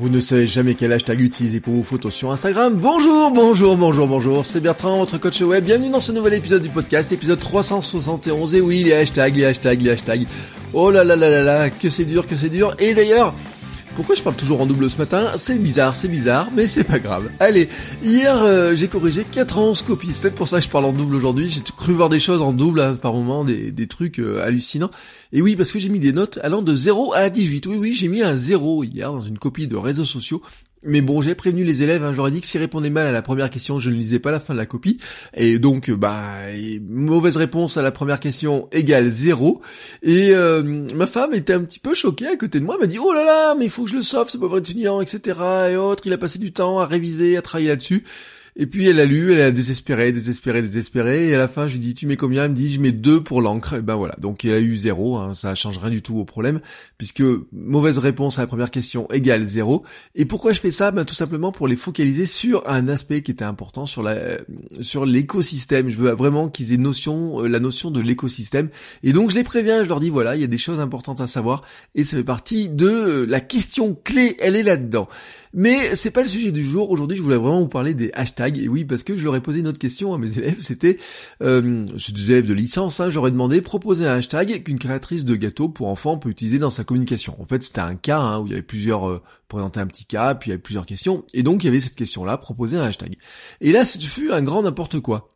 Vous ne savez jamais quel hashtag utiliser pour vos photos sur Instagram. Bonjour, bonjour, bonjour, bonjour. C'est Bertrand, votre coach web. Bienvenue dans ce nouvel épisode du podcast, épisode 371. Et oui, les hashtags, les hashtags, les hashtags. Oh là là là là là, que c'est dur, que c'est dur. Et d'ailleurs, pourquoi je parle toujours en double ce matin C'est bizarre, c'est bizarre, mais c'est pas grave. Allez, hier euh, j'ai corrigé 91 copies, c'est peut-être pour ça que je parle en double aujourd'hui. J'ai cru voir des choses en double hein, par moment, des, des trucs euh, hallucinants. Et oui, parce que j'ai mis des notes allant de 0 à 18. Oui, oui, j'ai mis un 0 hier dans une copie de réseaux sociaux. Mais bon, j'ai prévenu les élèves, hein, j'aurais dit que s'ils répondaient mal à la première question, je ne lisais pas la fin de la copie. Et donc, bah, mauvaise réponse à la première question égale zéro. Et euh, ma femme était un petit peu choquée à côté de moi, elle m'a dit, oh là là, mais il faut que je le sauve, ce pauvre étudiant, etc. Et autres, il a passé du temps à réviser, à travailler là-dessus. Et puis elle a lu, elle a désespéré, désespéré, désespéré, et à la fin je lui dis tu mets combien? Elle me dit je mets deux pour l'encre, et ben voilà, donc elle a eu zéro, hein, ça change rien du tout au problème, puisque mauvaise réponse à la première question égale zéro. Et pourquoi je fais ça? Ben tout simplement pour les focaliser sur un aspect qui était important, sur la sur l'écosystème. Je veux vraiment qu'ils aient notion, euh, la notion de l'écosystème. Et donc je les préviens, je leur dis voilà, il y a des choses importantes à savoir, et ça fait partie de la question clé, elle est là-dedans. Mais c'est pas le sujet du jour. Aujourd'hui, je voulais vraiment vous parler des hashtags. Et oui, parce que je leur ai posé une autre question à mes élèves. C'était, euh, c'est des élèves de licence. Hein, J'aurais demandé proposer un hashtag qu'une créatrice de gâteaux pour enfants peut utiliser dans sa communication. En fait, c'était un cas hein, où il y avait plusieurs euh, présenter un petit cas, puis il y avait plusieurs questions. Et donc, il y avait cette question-là, proposer un hashtag. Et là, ce fut un grand n'importe quoi.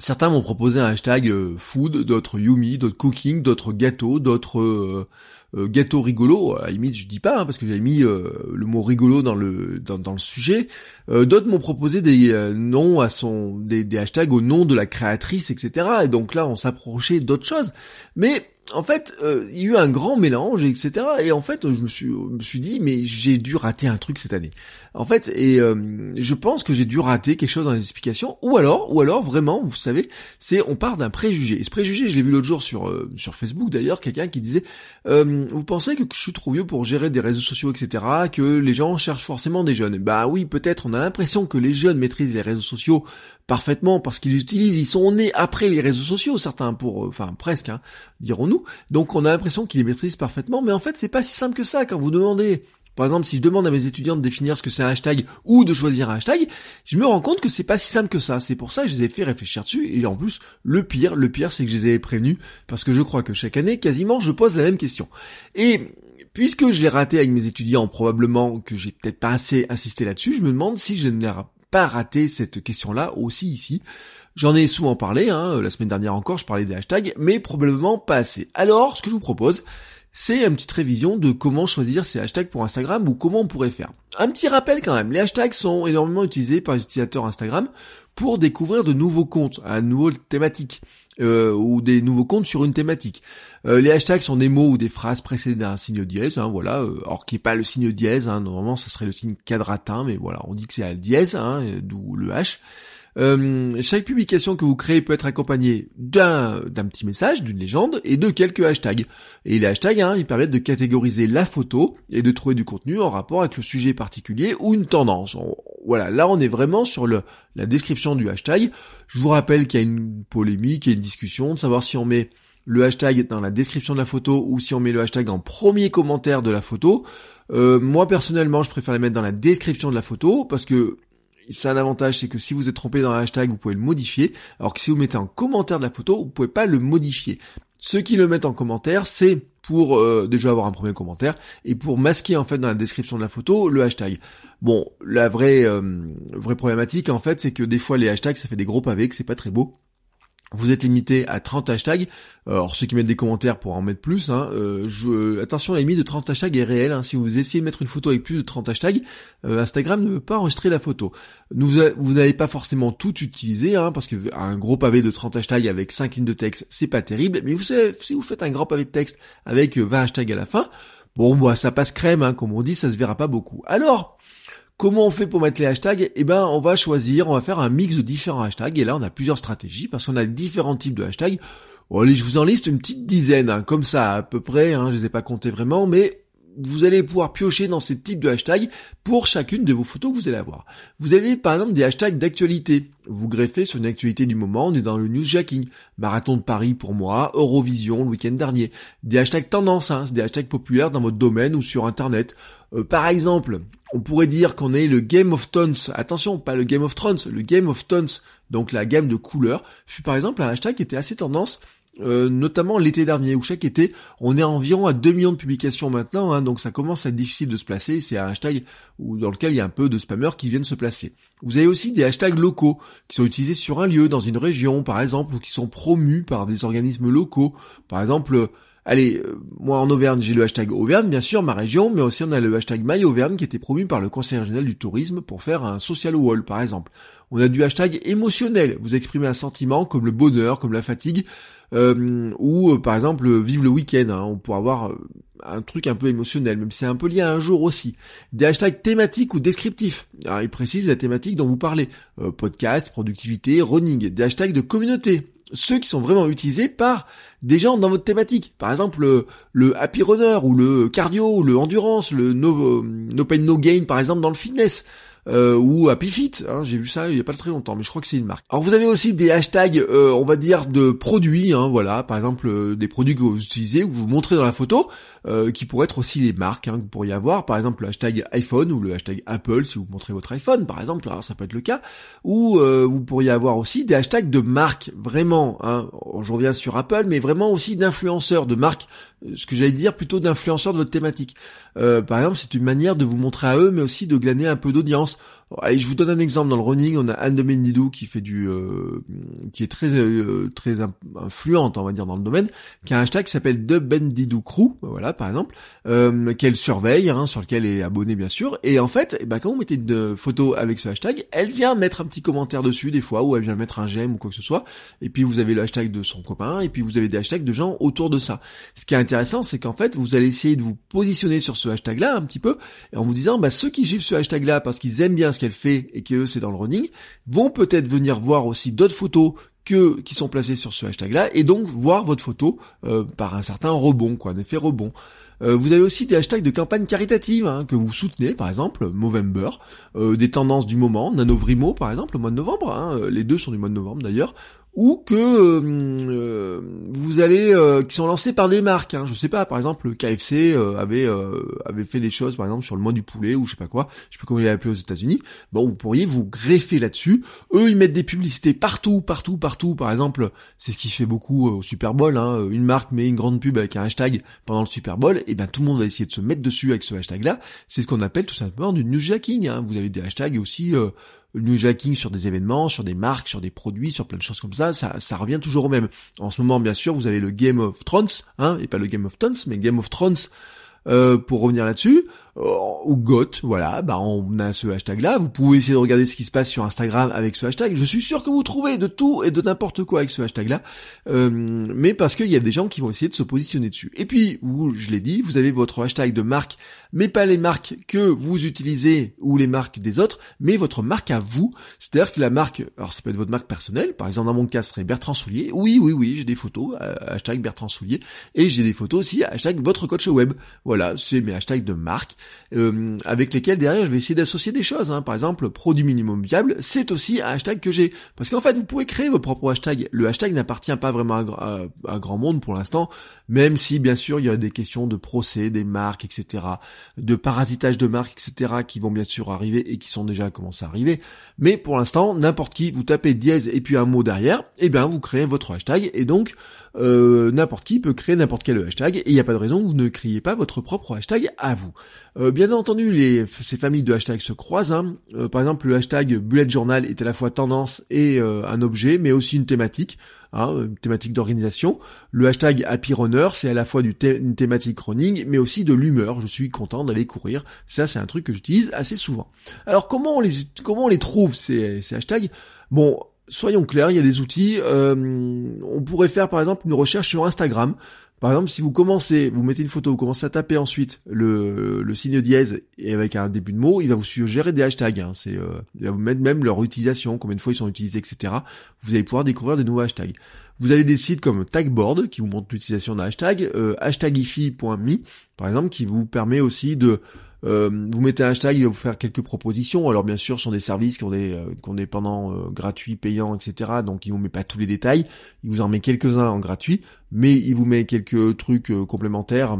Certains m'ont proposé un hashtag euh, food, d'autres Yumi, d'autres cooking, d'autres gâteaux, d'autres euh, euh, gâteaux rigolos. À la limite, je dis pas hein, parce que j'avais mis le mot rigolo dans le dans, dans le sujet. d'autres m'ont proposé des noms à son des, des hashtags au nom de la créatrice, etc. Et donc là, on s'approchait d'autres choses. Mais en fait, euh, il y a eu un grand mélange, etc. Et en fait, je me suis, me suis dit, mais j'ai dû rater un truc cette année. En fait, et euh, je pense que j'ai dû rater quelque chose dans les explications, ou alors, ou alors vraiment, vous savez, c'est on part d'un préjugé. Et ce préjugé, je l'ai vu l'autre jour sur euh, sur Facebook d'ailleurs, quelqu'un qui disait, vous pensez que je suis trop vieux pour gérer des réseaux sociaux, etc. Que les gens cherchent forcément des jeunes? Bah oui, peut-être. On a l'impression que les jeunes maîtrisent les réseaux sociaux parfaitement parce qu'ils utilisent, ils sont nés après les réseaux sociaux, certains pour, enfin presque, hein, dirons-nous. Donc on a l'impression qu'il les maîtrise parfaitement, mais en fait c'est pas si simple que ça quand vous demandez. Par exemple, si je demande à mes étudiants de définir ce que c'est un hashtag ou de choisir un hashtag, je me rends compte que c'est pas si simple que ça. C'est pour ça que je les ai fait réfléchir dessus. Et en plus, le pire, le pire, c'est que je les ai prévenus parce que je crois que chaque année, quasiment, je pose la même question. Et puisque je l'ai raté avec mes étudiants, probablement que j'ai peut-être pas assez insisté là-dessus, je me demande si je n'ai pas raté cette question-là aussi ici. J'en ai souvent parlé, hein, la semaine dernière encore, je parlais des hashtags, mais probablement pas assez. Alors, ce que je vous propose, c'est une petite révision de comment choisir ces hashtags pour Instagram ou comment on pourrait faire. Un petit rappel quand même, les hashtags sont énormément utilisés par les utilisateurs Instagram pour découvrir de nouveaux comptes, à nouveau thématique, euh, ou des nouveaux comptes sur une thématique. Euh, les hashtags sont des mots ou des phrases précédées d'un signe dièse, hein, voilà, euh, or qui est pas le signe dièse, hein, normalement ça serait le signe quadratin, mais voilà, on dit que c'est à dièse, hein, d'où le H. Euh, chaque publication que vous créez peut être accompagnée d'un d'un petit message, d'une légende et de quelques hashtags. Et les hashtags, hein, ils permettent de catégoriser la photo et de trouver du contenu en rapport avec le sujet particulier ou une tendance. voilà, là on est vraiment sur la description du hashtag. Je vous rappelle qu'il y a une polémique et une discussion de savoir si on met le hashtag dans la description de la photo ou si on met le hashtag en premier commentaire de la photo. Euh, moi personnellement, je préfère les mettre dans la description de la photo parce que c'est un avantage, c'est que si vous êtes trompé dans un hashtag, vous pouvez le modifier, alors que si vous mettez en commentaire de la photo, vous pouvez pas le modifier. Ceux qui le mettent en commentaire, c'est pour euh, déjà avoir un premier commentaire et pour masquer en fait dans la description de la photo le hashtag. Bon, la vraie euh, vraie problématique en fait, c'est que des fois les hashtags ça fait des gros pavés, que c'est pas très beau vous êtes limité à 30 hashtags. Alors ceux qui mettent des commentaires pour en mettre plus, hein, euh, je, attention la limite de 30 hashtags est réelle. Hein. Si vous essayez de mettre une photo avec plus de 30 hashtags, euh, Instagram ne veut pas enregistrer la photo. vous n'allez pas forcément tout utiliser, hein, parce que un gros pavé de 30 hashtags avec 5 lignes de texte, c'est pas terrible. Mais si vous faites un grand pavé de texte avec 20 hashtags à la fin, bon bah ça passe crème, hein, comme on dit, ça se verra pas beaucoup. Alors, Comment on fait pour mettre les hashtags? Eh ben, on va choisir, on va faire un mix de différents hashtags. Et là, on a plusieurs stratégies parce qu'on a différents types de hashtags. Bon, allez, je vous en liste une petite dizaine, hein, comme ça à peu près, hein, je les ai pas comptés vraiment, mais vous allez pouvoir piocher dans ces types de hashtags pour chacune de vos photos que vous allez avoir. Vous avez par exemple des hashtags d'actualité. Vous greffez sur une actualité du moment, on est dans le newsjacking. Marathon de Paris pour moi, Eurovision le week-end dernier. Des hashtags tendance, hein, des hashtags populaires dans votre domaine ou sur internet. Euh, par exemple, on pourrait dire qu'on est le Game of Tones. Attention, pas le Game of Thrones, le Game of Tones. Donc la gamme de couleurs fut par exemple un hashtag qui était assez tendance euh, notamment l'été dernier, où chaque été, on est environ à 2 millions de publications maintenant, hein, donc ça commence à être difficile de se placer, c'est un hashtag où, dans lequel il y a un peu de spammers qui viennent se placer. Vous avez aussi des hashtags locaux, qui sont utilisés sur un lieu, dans une région, par exemple, ou qui sont promus par des organismes locaux. Par exemple, Allez, euh, moi en Auvergne, j'ai le hashtag Auvergne, bien sûr, ma région, mais aussi on a le hashtag My Auvergne qui était promu par le Conseil régional du tourisme pour faire un social wall, par exemple. On a du hashtag émotionnel, vous exprimez un sentiment comme le bonheur, comme la fatigue, euh, ou euh, par exemple vive le week-end, hein, on pourrait avoir un truc un peu émotionnel, même si c'est un peu lié à un jour aussi. Des hashtags thématiques ou descriptifs. Alors, il précise la thématique dont vous parlez. podcast, productivité, running. Des hashtags de communauté ceux qui sont vraiment utilisés par des gens dans votre thématique. Par exemple, le, happy runner ou le cardio, ou le endurance, le no, no pain no gain par exemple dans le fitness. Euh, ou Happy Fit, hein, j'ai vu ça il y a pas très longtemps, mais je crois que c'est une marque. Alors vous avez aussi des hashtags, euh, on va dire, de produits, hein, voilà, par exemple euh, des produits que vous utilisez, ou vous montrez dans la photo, euh, qui pourraient être aussi les marques hein, que vous pourriez avoir, par exemple le hashtag iPhone ou le hashtag Apple si vous montrez votre iPhone par exemple, alors ça peut être le cas, ou vous pourriez avoir aussi des hashtags de marques vraiment, hein, je reviens sur Apple, mais vraiment aussi d'influenceurs, de marques, ce que j'allais dire plutôt d'influenceurs de votre thématique. par exemple, c'est une manière de vous montrer à eux, mais aussi de glaner un peu d'audience. Allez, je vous donne un exemple dans le running, on a Anne de Mendidou qui fait du, qui est très très influente, on va dire dans le domaine, qui a un hashtag qui s'appelle The Bendidou Crew, voilà par exemple, euh, qu'elle surveille, hein, sur lequel elle est abonnée bien sûr. Et en fait, eh ben, quand vous mettez une photo avec ce hashtag, elle vient mettre un petit commentaire dessus des fois, ou elle vient mettre un j'aime ou quoi que ce soit. Et puis vous avez le hashtag de son copain, et puis vous avez des hashtags de gens autour de ça. Ce qui est intéressant, c'est qu'en fait, vous allez essayer de vous positionner sur ce hashtag-là un petit peu, en vous disant, bah, ceux qui suivent ce hashtag-là parce qu'ils aiment bien ce qu'elle fait et que c'est dans le running, vont peut-être venir voir aussi d'autres photos que qui sont placés sur ce hashtag-là et donc voir votre photo euh, par un certain rebond, quoi, un effet rebond. Euh, vous avez aussi des hashtags de campagne caritative hein, que vous soutenez, par exemple Movember, euh, des tendances du moment, Nanovrimo par exemple, au mois de novembre, hein, les deux sont du mois de novembre d'ailleurs, ou que euh, euh, vous allez euh, qui sont lancés par des marques. Hein. Je sais pas, par exemple, le KFC avait avait fait des choses, par exemple sur le mois du poulet ou je sais pas quoi. Je sais plus comment il est appelé aux États-Unis. Bon, vous pourriez vous greffer là-dessus. Eux, ils mettent des publicités partout, partout, partout. Par exemple, c'est ce qui se fait beaucoup au Super Bowl. Hein. Une marque met une grande pub avec un hashtag pendant le Super Bowl, et ben tout le monde va essayer de se mettre dessus avec ce hashtag-là. C'est ce qu'on appelle tout simplement du newsjacking. Hein. Vous avez des hashtags aussi le newsjacking sur des événements, sur des marques, sur des produits, sur plein de choses comme ça, ça, revient toujours au même. En ce moment, bien sûr, vous avez le Game of Thrones, hein, et pas le Game of Thrones, mais Game of Thrones, euh, pour revenir là-dessus, ou GOT, voilà, bah on a ce hashtag-là. Vous pouvez essayer de regarder ce qui se passe sur Instagram avec ce hashtag. Je suis sûr que vous trouvez de tout et de n'importe quoi avec ce hashtag-là, euh, mais parce qu'il y a des gens qui vont essayer de se positionner dessus. Et puis, vous, je l'ai dit, vous avez votre hashtag de marque, mais pas les marques que vous utilisez ou les marques des autres, mais votre marque à vous. C'est-à-dire que la marque, alors ça peut être votre marque personnelle, par exemple dans mon cas, ce serait Bertrand Soulier. Oui, oui, oui, j'ai des photos, euh, hashtag Bertrand Soulier, et j'ai des photos aussi, hashtag votre coach web. Voilà, c'est mes hashtags de marque. Euh, avec lesquels derrière je vais essayer d'associer des choses. Hein. Par exemple, produit minimum viable, c'est aussi un hashtag que j'ai. Parce qu'en fait, vous pouvez créer vos propres hashtags. Le hashtag n'appartient pas vraiment à, grand monde pour l'instant, même si bien sûr il y a des questions de procès, des marques, etc., de parasitage de marques, etc., qui vont bien sûr arriver et qui sont déjà commencé à arriver. Mais pour l'instant, n'importe qui, vous tapez dièse et puis un mot derrière, et eh bien vous créez votre hashtag et donc euh, n'importe qui peut créer n'importe quel hashtag et il n'y a pas de raison que vous ne créez pas votre propre hashtag à vous. Euh, bien entendu, les, ces familles de hashtags se croisent. Hein. Euh, par exemple, le hashtag bullet journal est à la fois tendance et un objet, mais aussi une thématique. Hein, une thématique d'organisation. Le hashtag Happy Runner, c'est à la fois du une thématique running, mais aussi de l'humeur. Je suis content d'aller courir. Ça, c'est un truc que j'utilise assez souvent. Alors, comment on les, comment on les trouve ces, ces hashtags? Bon, soyons clairs, il y a des outils. on pourrait faire par exemple une recherche sur Instagram. Par exemple, si vous commencez, vous mettez une photo, vous commencez à taper ensuite le, le signe dièse et avec un début de mot, il va vous suggérer des hashtags. Hein. C'est, euh, il va vous mettre même leur utilisation, combien de fois ils sont utilisés, etc. Vous allez pouvoir découvrir des nouveaux hashtags. Vous avez des sites comme Tagboard qui vous montrent l'utilisation d'un hashtag, euh, hashtagifi.me par exemple, qui vous permet aussi de euh, vous mettez un hashtag, il va vous faire quelques propositions. Alors bien sûr, ce sont des services qui ont des, euh, qui ont euh, gratuits, payants, etc. Donc il vous met pas tous les détails. Il vous en met quelques-uns en gratuit, mais il vous met quelques trucs complémentaires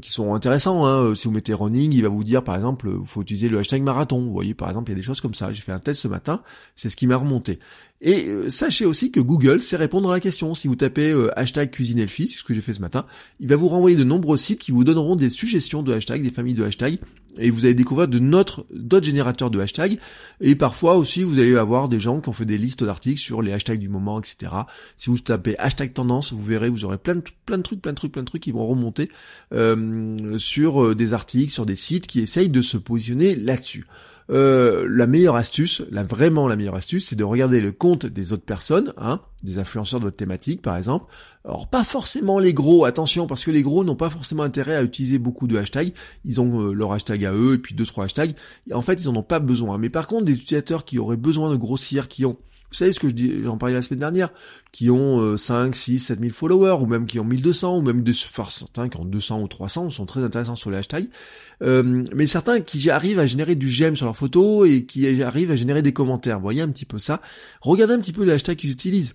qui sont intéressants. Hein. Si vous mettez running, il va vous dire par exemple, il faut utiliser le hashtag marathon. Vous voyez, par exemple, il y a des choses comme ça. J'ai fait un test ce matin, c'est ce qui m'a remonté. Et sachez aussi que Google sait répondre à la question. Si vous tapez hashtag cuisine elfie, c'est ce que j'ai fait ce matin, il va vous renvoyer de nombreux sites qui vous donneront des suggestions de hashtags, des familles de hashtags et vous allez découvrir de notre, d'autres générateurs de hashtags. Et parfois aussi, vous allez avoir des gens qui ont fait des listes d'articles sur les hashtags du moment, etc. Si vous tapez hashtag tendance, vous verrez, vous aurez plein de, trucs, plein de trucs, plein de trucs qui vont remonter euh, sur euh, des articles, sur des sites qui essayent de se positionner là-dessus. Euh, la meilleure astuce, la vraiment la meilleure astuce, c'est de regarder le compte des autres personnes, hein, des influenceurs de votre thématique par exemple. Alors pas forcément les gros, attention, parce que les gros n'ont pas forcément intérêt à utiliser beaucoup de hashtags. Ils ont euh, leur hashtag à eux et puis deux trois hashtags. En fait, ils en ont pas besoin. Mais par contre, des utilisateurs qui auraient besoin de grossir, qui ont vous savez ce que je dis, j'en parlais la semaine dernière, qui ont 5, 6, 7 000 followers, ou même qui ont 1200, ou même de, enfin, certains qui ont 200 ou 300, sont très intéressants sur les hashtags. Euh, mais certains qui arrivent à générer du j'aime sur leurs photos et qui arrivent à générer des commentaires. Vous voyez un petit peu ça. Regardez un petit peu les hashtags qu'ils utilisent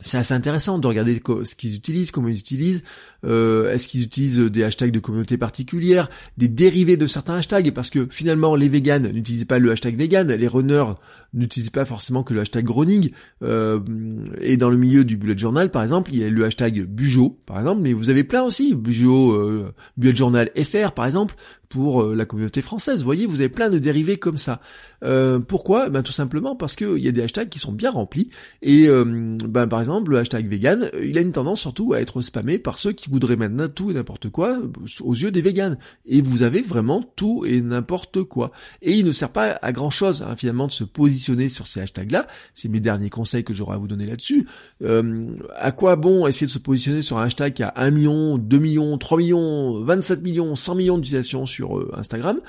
c'est assez intéressant de regarder ce qu'ils utilisent, comment ils utilisent, euh, est-ce qu'ils utilisent des hashtags de communauté particulière, des dérivés de certains hashtags, parce que finalement les vegans n'utilisent pas le hashtag vegan, les runners n'utilisent pas forcément que le hashtag running, euh, et dans le milieu du bullet journal par exemple, il y a le hashtag bujo par exemple, mais vous avez plein aussi, bujo, euh, bullet journal FR par exemple, pour euh, la communauté française. Vous voyez, vous avez plein de dérivés comme ça. Euh, pourquoi? Ben tout simplement parce qu'il y a des hashtags qui sont bien remplis. Et euh, ben, par exemple, le hashtag vegan, il a une tendance surtout à être spammé par ceux qui voudraient maintenant tout et n'importe quoi aux yeux des vegans. Et vous avez vraiment tout et n'importe quoi. Et il ne sert pas à grand chose hein, finalement de se positionner sur ces hashtags-là. C'est mes derniers conseils que j'aurais à vous donner là-dessus. à quoi bon essayer de se positionner sur un hashtag qui a 1 million, 2 millions, 3 millions, 27 millions, 100 millions d'utilisations sur euh, Instagram,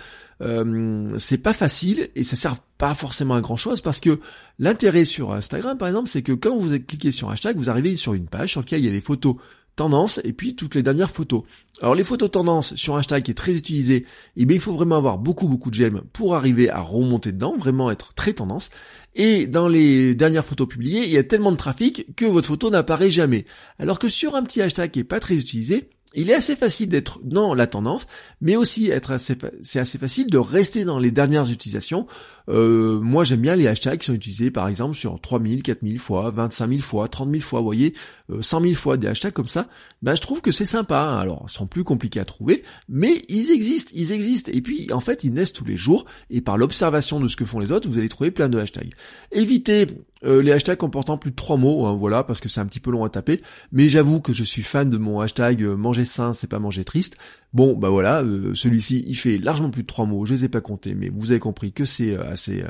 euh, c'est pas facile et ça sert pas forcément à grand chose parce que l'intérêt sur Instagram par exemple c'est que quand vous cliquez sur hashtag vous arrivez sur une page sur laquelle il y a les photos tendances et puis toutes les dernières photos. Alors les photos tendances sur hashtag qui est très utilisé, eh bien il faut vraiment avoir beaucoup beaucoup de j'aime pour arriver à remonter dedans, vraiment être très tendance. Et dans les dernières photos publiées, il y a tellement de trafic que votre photo n'apparaît jamais. Alors que sur un petit hashtag qui est pas très utilisé, il est assez facile d'être dans la tendance, mais aussi être assez, c'est assez facile de rester dans les dernières utilisations. Euh, moi, j'aime bien les hashtags qui sont utilisés, par exemple, sur 3000, 4000 fois, 25 000 fois, 30 000 fois, vous voyez, 100 euh, 000 fois des hashtags comme ça. Ben, je trouve que c'est sympa. Hein. Alors, ils sont plus compliqués à trouver, mais ils existent, ils existent. Et puis, en fait, ils naissent tous les jours, et par l'observation de ce que font les autres, vous allez trouver plein de hashtags. Évitez euh, les hashtags comportant plus de trois mots, hein, voilà, parce que c'est un petit peu long à taper. Mais j'avoue que je suis fan de mon hashtag euh, manger sain, c'est pas manger triste. Bon, bah voilà, euh, celui-ci, il fait largement plus de trois mots. Je les ai pas comptés, mais vous avez compris que c'est assez,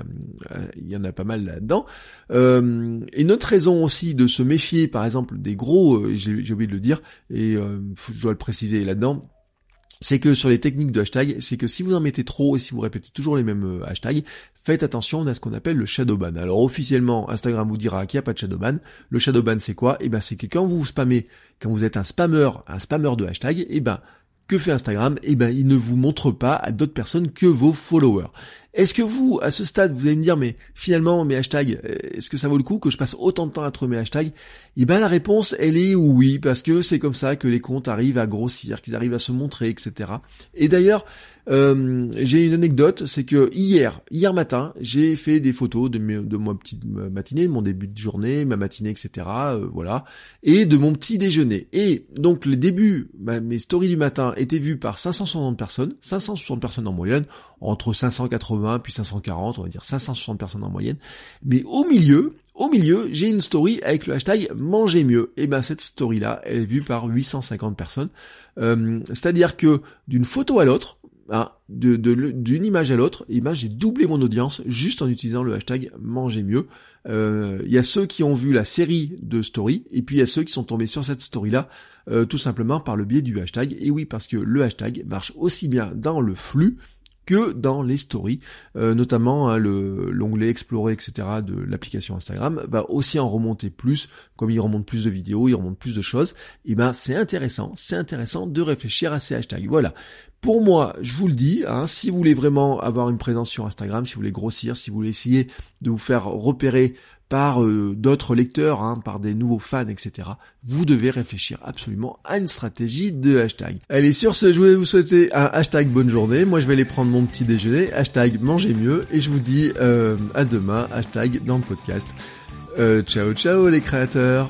il y en a pas mal là-dedans. et notre raison aussi de se méfier, par exemple, des gros, j'ai oublié de le dire, et je dois le préciser là-dedans c'est que sur les techniques de hashtag, c'est que si vous en mettez trop et si vous répétez toujours les mêmes euh, hashtags, faites attention à ce qu'on appelle le shadow ban. Alors officiellement, Instagram vous dira qu'il n'y a pas de shadow ban. Le shadow ban c'est quoi? Eh ben c'est que quand vous spammez, quand vous êtes un spammeur, un spammeur de hashtag, eh ben que fait Instagram Eh ben il ne vous montre pas à d'autres personnes que vos followers. Est-ce que vous, à ce stade, vous allez me dire, mais finalement, mes hashtags, euh, est-ce que ça vaut le coup que je passe autant de temps à trouver mes hashtags? Eh ben, la réponse, elle est oui, parce que c'est comme ça que les comptes arrivent à grossir, qu'ils arrivent à se montrer, etc. Et d'ailleurs, euh, j'ai une anecdote, c'est que hier, hier matin, j'ai fait des photos de, mes, de ma petite matinée, de mon début de journée, ma matinée, etc. Euh, voilà, et de mon petit déjeuner. Et donc les débuts, mes stories du matin étaient vues par 560 personnes, 560 personnes en moyenne, entre 580 puis 540, on va dire 560 personnes en moyenne. Mais au milieu, au milieu, j'ai une story avec le hashtag manger mieux. Et ben cette story là, elle est vue par 850 personnes. Euh, c'est-à-dire que d'une photo à l'autre, hein, d'une de, image à l'autre, et ben j'ai doublé mon audience juste en utilisant le hashtag manger mieux. Euh, il y a ceux qui ont vu la série de story, et puis il y a ceux qui sont tombés sur cette story-là euh, tout simplement par le biais du hashtag. Et oui, parce que le hashtag marche aussi bien dans le flux que dans les stories, euh, notamment hein, le l'onglet explorer, etc. de l'application Instagram va aussi en remonter plus, comme il remonte plus de vidéos, il remonte plus de choses, et ben c'est intéressant, c'est intéressant de réfléchir à ces hashtags. Voilà. Pour moi, je vous le dis, hein, si vous voulez vraiment avoir une présence sur Instagram, si vous voulez grossir, si vous voulez essayer de vous faire repérer par euh, d'autres lecteurs, hein, par des nouveaux fans, etc. Vous devez réfléchir absolument à une stratégie de hashtag. Allez, sur ce, je voulais vous souhaiter un hashtag bonne journée. Moi, je vais aller prendre mon petit déjeuner, hashtag mangez mieux, et je vous dis euh, à demain, hashtag dans le podcast. Euh, ciao, ciao les créateurs